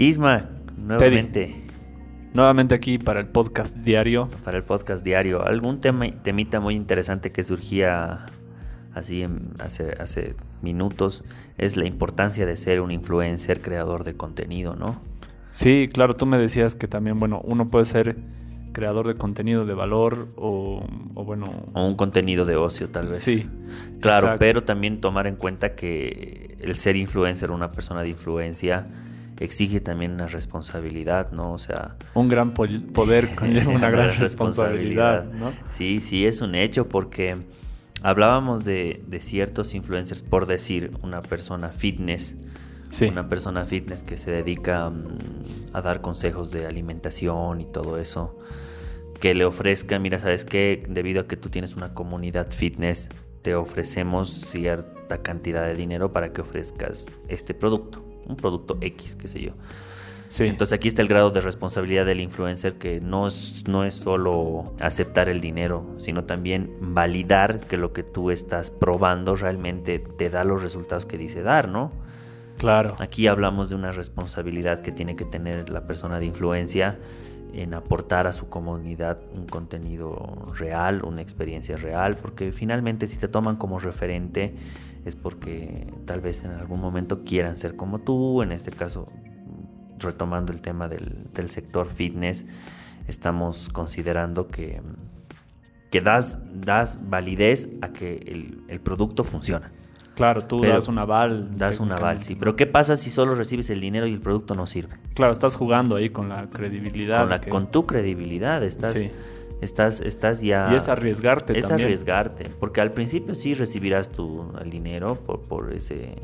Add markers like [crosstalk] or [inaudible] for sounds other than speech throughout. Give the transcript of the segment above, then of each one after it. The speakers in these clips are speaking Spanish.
Isma, nuevamente. Nuevamente aquí para el podcast diario. Para el podcast diario. ¿Algún tema, temita muy interesante que surgía así hace, hace minutos es la importancia de ser un influencer, creador de contenido, ¿no? Sí, claro, tú me decías que también, bueno, uno puede ser creador de contenido de valor o, bueno... O un contenido de ocio tal vez. Sí. Claro, pero también tomar en cuenta que el ser influencer, una persona de influencia, exige también una responsabilidad, ¿no? O sea... Un gran poder [laughs] conlleva una gran responsabilidad, ¿no? Sí, sí, es un hecho porque hablábamos de, de ciertos influencers, por decir, una persona fitness, una persona fitness que se dedica mm, a dar consejos de alimentación y todo eso, que le ofrezca, mira, ¿sabes qué? Debido a que tú tienes una comunidad fitness, te ofrecemos cierta cantidad de dinero para que ofrezcas este producto, un producto X, qué sé yo. Sí. Entonces aquí está el grado de responsabilidad del influencer que no es, no es solo aceptar el dinero, sino también validar que lo que tú estás probando realmente te da los resultados que dice dar, ¿no? Claro. Aquí hablamos de una responsabilidad que tiene que tener la persona de influencia en aportar a su comunidad un contenido real, una experiencia real, porque finalmente si te toman como referente es porque tal vez en algún momento quieran ser como tú, en este caso retomando el tema del, sector fitness, estamos considerando que, que das, das validez a que el, el producto funciona. Claro, tú das un aval. Das un aval, sí. Pero ¿qué pasa si solo recibes el dinero y el producto no sirve? Claro, estás jugando ahí con la credibilidad. Con, con tu credibilidad, estás, estás, estás ya... Y es arriesgarte es arriesgarte, porque al principio sí recibirás tu, el dinero por, por ese,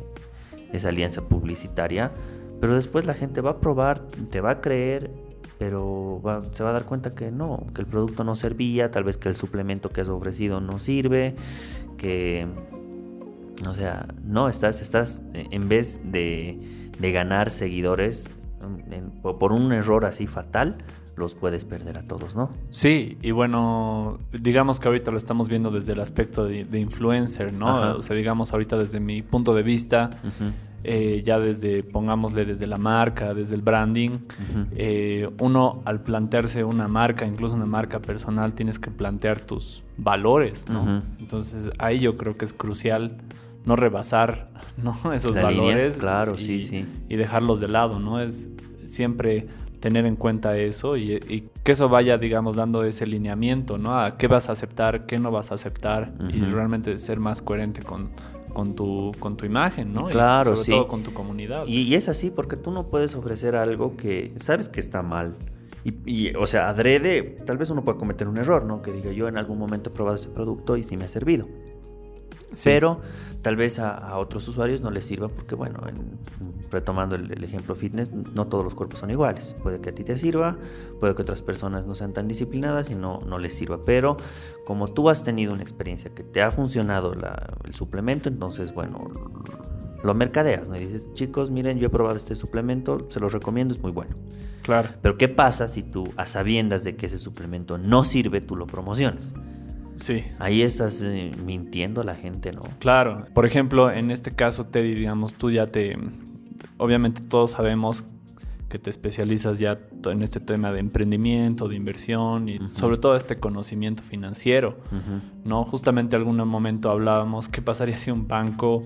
esa alianza publicitaria, pero después la gente va a probar, te va a creer pero se va a dar cuenta que no, que el producto no servía, tal vez que el suplemento que has ofrecido no sirve, que o sea, no, estás, estás, en vez de, ganar seguidores por un error así fatal, los puedes perder a todos, ¿no? Sí, y bueno, digamos que ahorita lo estamos viendo desde el aspecto de, influencer, ¿no? O sea, digamos ahorita desde mi punto de vista, eh, ya desde, pongámosle desde la marca, desde el branding, eh, uno al plantearse una marca, incluso una marca personal, tienes que plantear tus valores, ¿no? Entonces ahí yo creo que es crucial no rebasar [laughs] ¿no? esos valores claro, y, sí, sí. y dejarlos de lado, ¿no? Es siempre tener en cuenta eso y, que eso vaya, digamos, dando ese lineamiento, ¿no? A qué vas a aceptar, qué no vas a aceptar y realmente ser más coherente con, con, tu, con tu imagen, ¿no? Claro, y sobre todo con tu comunidad. Y, es así porque tú no puedes ofrecer algo que sabes que está mal. Y, o sea, adrede, tal vez uno pueda cometer un error, ¿no? Que diga, yo en algún momento he probado ese producto y sí me ha servido. Pero tal vez a, otros usuarios no les sirva porque, bueno, retomando el, ejemplo fitness, no todos los cuerpos son iguales. Puede que a ti te sirva, puede que otras personas no sean tan disciplinadas y no, no les sirva. Pero como tú has tenido una experiencia que te ha funcionado el suplemento, entonces, bueno, lo mercadeas, ¿no? Y dices, chicos, miren, yo he probado este suplemento, se los recomiendo, es muy bueno. Claro. Pero ¿qué pasa si tú, a sabiendas de que ese suplemento no sirve, tú lo promocionas? Sí. Ahí estás eh, mintiendo a la gente, ¿no? Claro. Por ejemplo, en este caso, Teddy, digamos, tú ya te... Obviamente todos sabemos que te especializas ya en este tema de emprendimiento, de inversión y sobre todo este conocimiento financiero, ¿no? Justamente algún momento hablábamos, ¿qué pasaría si un banco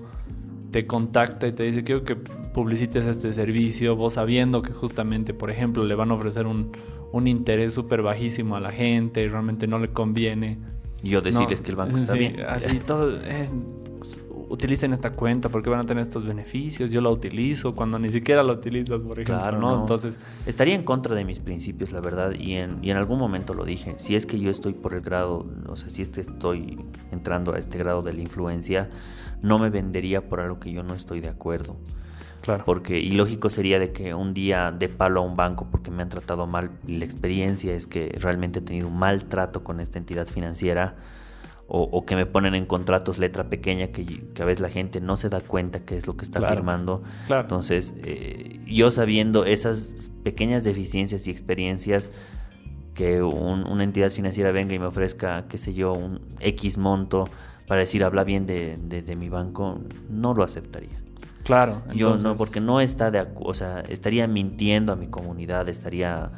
te contacta y te dice, quiero que publicites este servicio, vos sabiendo que justamente, por ejemplo, le van a ofrecer un, un interés súper bajísimo a la gente y realmente no le conviene yo decirles que el banco está bien. [laughs] Así todo, eh, utilicen esta cuenta porque van a tener estos beneficios. Yo la utilizo cuando ni siquiera la utilizas, por ejemplo. Claro, ¿no? Entonces. Estaría en contra de mis principios, la verdad, y en, y en algún momento lo dije. Si es que yo estoy por el grado, o sea, si este estoy entrando a este grado de la influencia, no me vendería por algo que yo no estoy de acuerdo. Claro. Porque ilógico sería de que un día de palo a un banco porque me han tratado mal y la experiencia es que realmente he tenido un mal trato con esta entidad financiera o, que me ponen en contratos letra pequeña que, a veces la gente no se da cuenta qué es lo que está firmando. Entonces, eh, yo sabiendo esas pequeñas deficiencias y experiencias, que una entidad financiera venga y me ofrezca, qué sé yo, un X monto para decir habla bien de mi banco, no lo aceptaría. Claro. Yo no, porque no está de o sea, estaría mintiendo a mi comunidad, estaría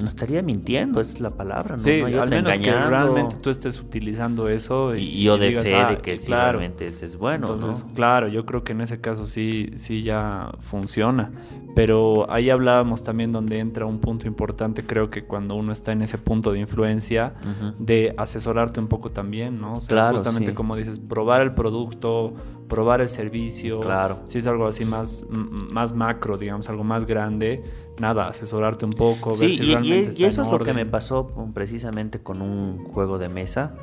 no estaría mintiendo, esa es la palabra, ¿no? Sí, al menos que realmente tú estés utilizando eso y, yo de fe de ah, que sí, realmente es, bueno, Entonces, claro, yo creo que en ese caso sí, sí ya funciona. Pero ahí hablábamos también donde entra un punto importante, creo que cuando uno está en ese punto de influencia, de asesorarte un poco también, ¿no? O sea, justamente como dices, probar el producto, probar el servicio. Claro. Si es algo así más, más macro, digamos, algo más grande, nada, asesorarte un poco, ver si realmente y, y eso es lo que me pasó precisamente con un juego de mesa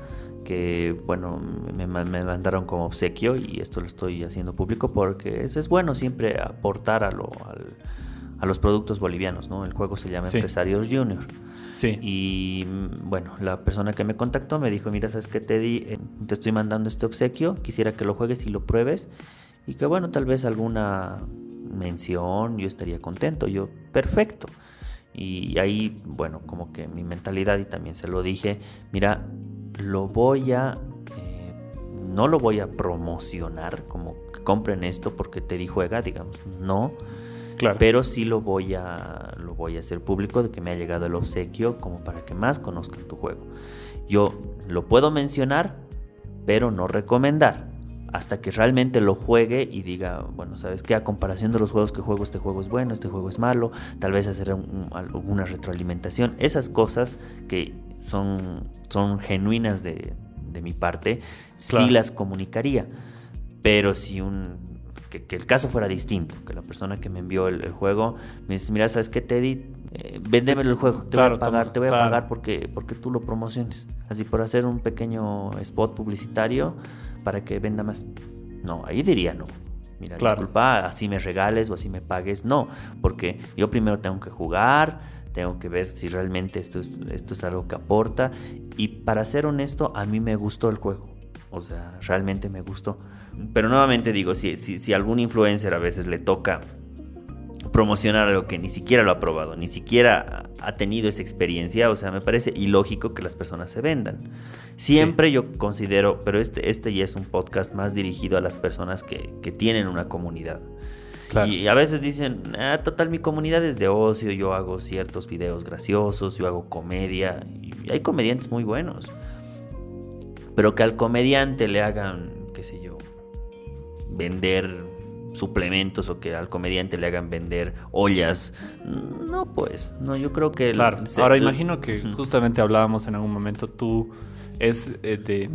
que bueno me, mandaron como obsequio y esto lo estoy haciendo público porque es, es bueno siempre aportar a, lo, a los productos bolivianos, ¿no? El juego se llama Empresarios Junior. Sí. Y mm, bueno, la persona que me contactó me dijo, mira, ¿sabes qué te di? Eh, te estoy mandando este obsequio, quisiera que lo juegues y lo pruebes. Y que bueno, tal vez alguna mención, yo estaría contento. Yo, perfecto. Y ahí, bueno, como que mi mentalidad, y también se lo dije, mira, lo voy a... Eh, no lo voy a promocionar como que compren esto porque te di juega, digamos, no. Claro. Pero sí lo voy a lo voy a hacer público de que me ha llegado el obsequio como para que más conozcan tu juego. Yo lo puedo mencionar, pero no recomendar hasta que realmente lo juegue y diga, bueno, ¿sabes qué? A comparación de los juegos que juego, este juego es bueno, este juego es malo, tal vez hacer alguna retroalimentación, esas cosas que son, son genuinas de, mi parte, sí las comunicaría. Pero si un, que, el caso fuera distinto, que la persona que me envió el, juego me dice, mira, ¿sabes qué, Teddy? Eh, véndemelo el juego, te voy a pagar, te voy a pagar porque, porque tú lo promociones. Así por hacer un pequeño spot publicitario para que venda más. No, ahí diría no. Mira, disculpa, así me regales o así me pagues. No, porque yo primero tengo que jugar, tengo que ver si realmente esto es, esto es algo que aporta. Y para ser honesto, a mí me gustó el juego. O sea, realmente me gustó. Pero nuevamente digo, si, si, si algún influencer a veces le toca promocionar algo que ni siquiera lo ha probado, ni siquiera ha tenido esa experiencia, o sea, me parece ilógico que las personas se vendan. Siempre yo considero, pero este, este ya es un podcast más dirigido a las personas que, tienen una comunidad. Y a veces dicen, ah, total, mi comunidad es de ocio, yo hago ciertos videos graciosos, yo hago comedia, y hay comediantes muy buenos. Pero que al comediante le hagan, qué sé yo, vender suplementos o que al comediante le hagan vender ollas. No, pues, no, yo creo que... Claro, ahora imagino que justamente hablábamos en algún momento, tú es eh, de,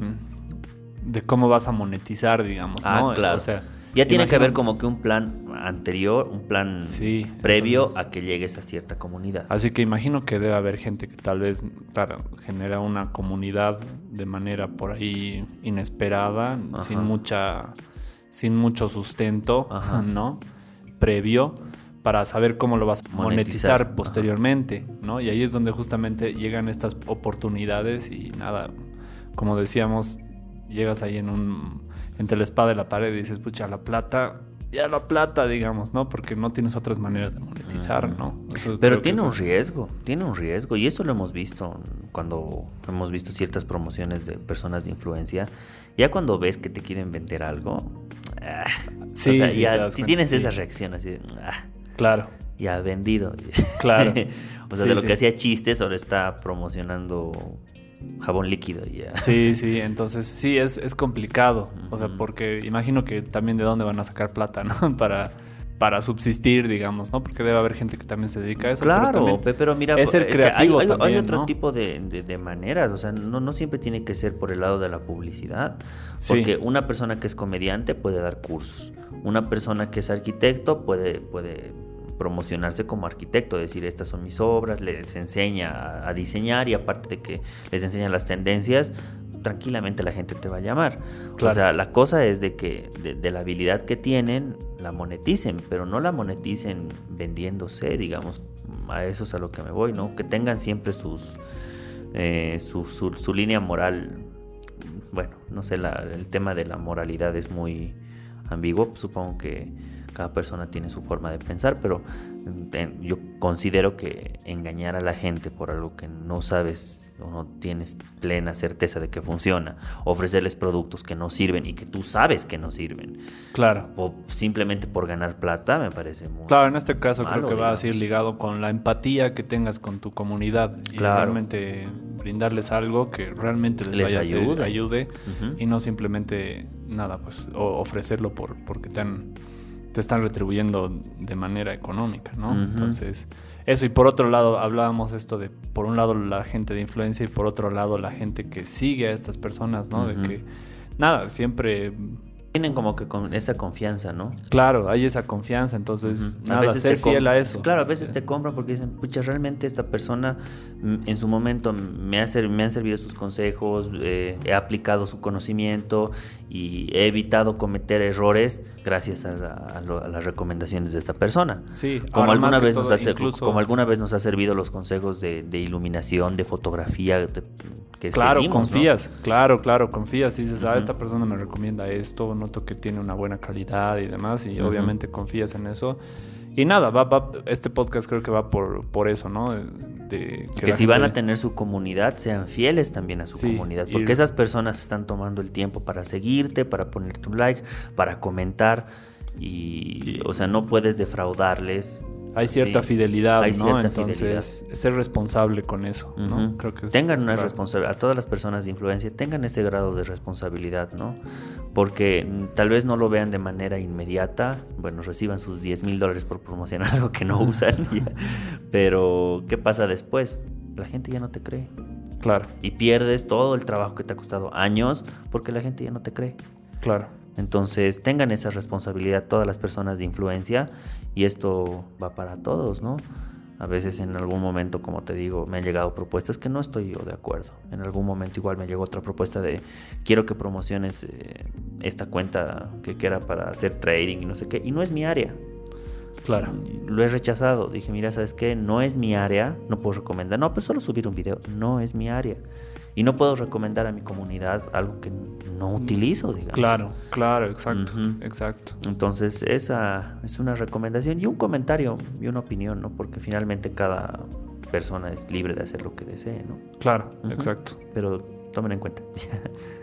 de cómo vas a monetizar, digamos, ah, claro. O sea, ya tiene que haber como que un plan anterior, un plan previo a que llegues a cierta comunidad. Así que imagino que debe haber gente que tal vez, claro, genera una comunidad de manera por ahí inesperada, sin mucha sin mucho sustento, [laughs] ¿no? Previo para saber cómo lo vas a monetizar, posteriormente, ¿no? Y ahí es donde justamente llegan estas oportunidades y nada, como decíamos, llegas ahí en un entre la espada y la pared y dices, pucha, la plata, ya la plata, digamos, ¿no? Porque no tienes otras maneras de monetizar, ¿no? Pero tiene un riesgo, tiene un riesgo y esto lo hemos visto cuando hemos visto ciertas promociones de personas de influencia. Ya cuando ves que te quieren vender algo, Ah, sí, si tienes esa reacción así, ah, claro. Ya vendido. Claro. [laughs] o sea, de lo que hacía chistes, ahora está promocionando jabón líquido. Ya. [laughs] Sí, sí, entonces sí, es, es complicado. O sea, porque imagino que también de dónde van a sacar plata, ¿no? [laughs] Para para subsistir, digamos, ¿no? Porque debe haber gente que también se dedica a eso. Claro, pero, mira, es el creativo hay, otro tipo de, maneras, o sea, no, no siempre tiene que ser por el lado de la publicidad, porque una persona que es comediante puede dar cursos, una persona que es arquitecto puede, puede promocionarse como arquitecto, decir estas son mis obras, les enseña a diseñar y aparte de que les enseña las tendencias, tranquilamente la gente te va a llamar. O sea, la cosa es de que de, la habilidad que tienen, la moneticen, pero no la moneticen vendiéndose, digamos. A eso es a lo que me voy, ¿no? Que tengan siempre sus, eh, su, su, línea moral. Bueno, no sé, el tema de la moralidad es muy ambiguo. Supongo que cada persona tiene su forma de pensar, pero yo considero que engañar a la gente por algo que no sabes o no tienes plena certeza de que funciona, ofrecerles productos que no sirven y que tú sabes que no sirven. Claro. O simplemente por ganar plata, me parece muy. Claro, en este caso creo que va a ir ligado con la empatía que tengas con tu comunidad y Claro. realmente brindarles algo que realmente les, Les vaya a hacer- ayude. ayude Ujú. y no simplemente nada, pues o- ofrecerlo por porque te, han- te están retribuyendo de manera económica, ¿no? Entonces, eso y por otro lado hablábamos esto de por un lado la gente de influencia y por otro lado la gente que sigue a estas personas, ¿no? De que nada, siempre Tienen como que con esa confianza, ¿no? claro, hay esa confianza, entonces Ujú. nada, ser fiel a eso. Claro, a veces Sí. te compran porque dicen, pucha, realmente esta persona mm, en su momento me, ha ser- me han servido sus consejos, eh, he aplicado su conocimiento y he evitado cometer errores gracias a, la- a lo- a las recomendaciones de esta persona. Sí, Como alguna, vez nos ha incluso- como alguna vez nos ha servido los consejos de, de iluminación, de fotografía, de- que Claro, seguimos, ¿no? confías, claro, claro, confías y dices, ah, Ujú. esta persona me recomienda esto, noto que tiene una buena calidad y demás, y obviamente confías en eso. Y nada, va, va- este podcast creo que va por, por eso, ¿no? De, de Que, si van a tener su comunidad, sean fieles también a su Sí, comunidad. y- Porque esas personas están tomando el tiempo para seguirte, para ponerte un like, para comentar. Y, Y- o sea, no puedes defraudarles. Hay cierta Sí. fidelidad, Hay ¿no? cierta Entonces, ser responsable con eso, ¿no? Creo que tengan es una responsabilidad, a todas las personas de influencia, tengan ese grado de responsabilidad, ¿no? Porque mm, tal vez no lo vean de manera inmediata, bueno, reciban sus 10 mil dólares por promocionar [laughs] algo que no usan, [laughs] ya. pero ¿qué pasa después? La gente ya no te cree Claro, y pierdes todo el trabajo que te ha costado años porque la gente ya no te cree. claro. Entonces tengan esa responsabilidad todas las personas de influencia y esto va para todos, ¿no? A veces en algún momento, como te digo, me han llegado propuestas que no estoy yo de acuerdo. En algún momento igual me llegó otra propuesta de quiero que promociones eh, esta cuenta que, que era para hacer trading y no sé qué. Y no es mi área. Claro. Lo he rechazado. Dije, mira, ¿sabes qué? No es mi área. No puedo recomendar. No, pues solo subir un video. No es mi área. Y no puedo recomendar a mi comunidad algo que no utilizo, digamos. Claro, claro, exacto, exacto. Entonces, esa es una recomendación y un comentario y una opinión, ¿no? Porque finalmente cada persona es libre de hacer lo que desee, ¿no? Claro, exacto. Pero tomen en cuenta. [laughs]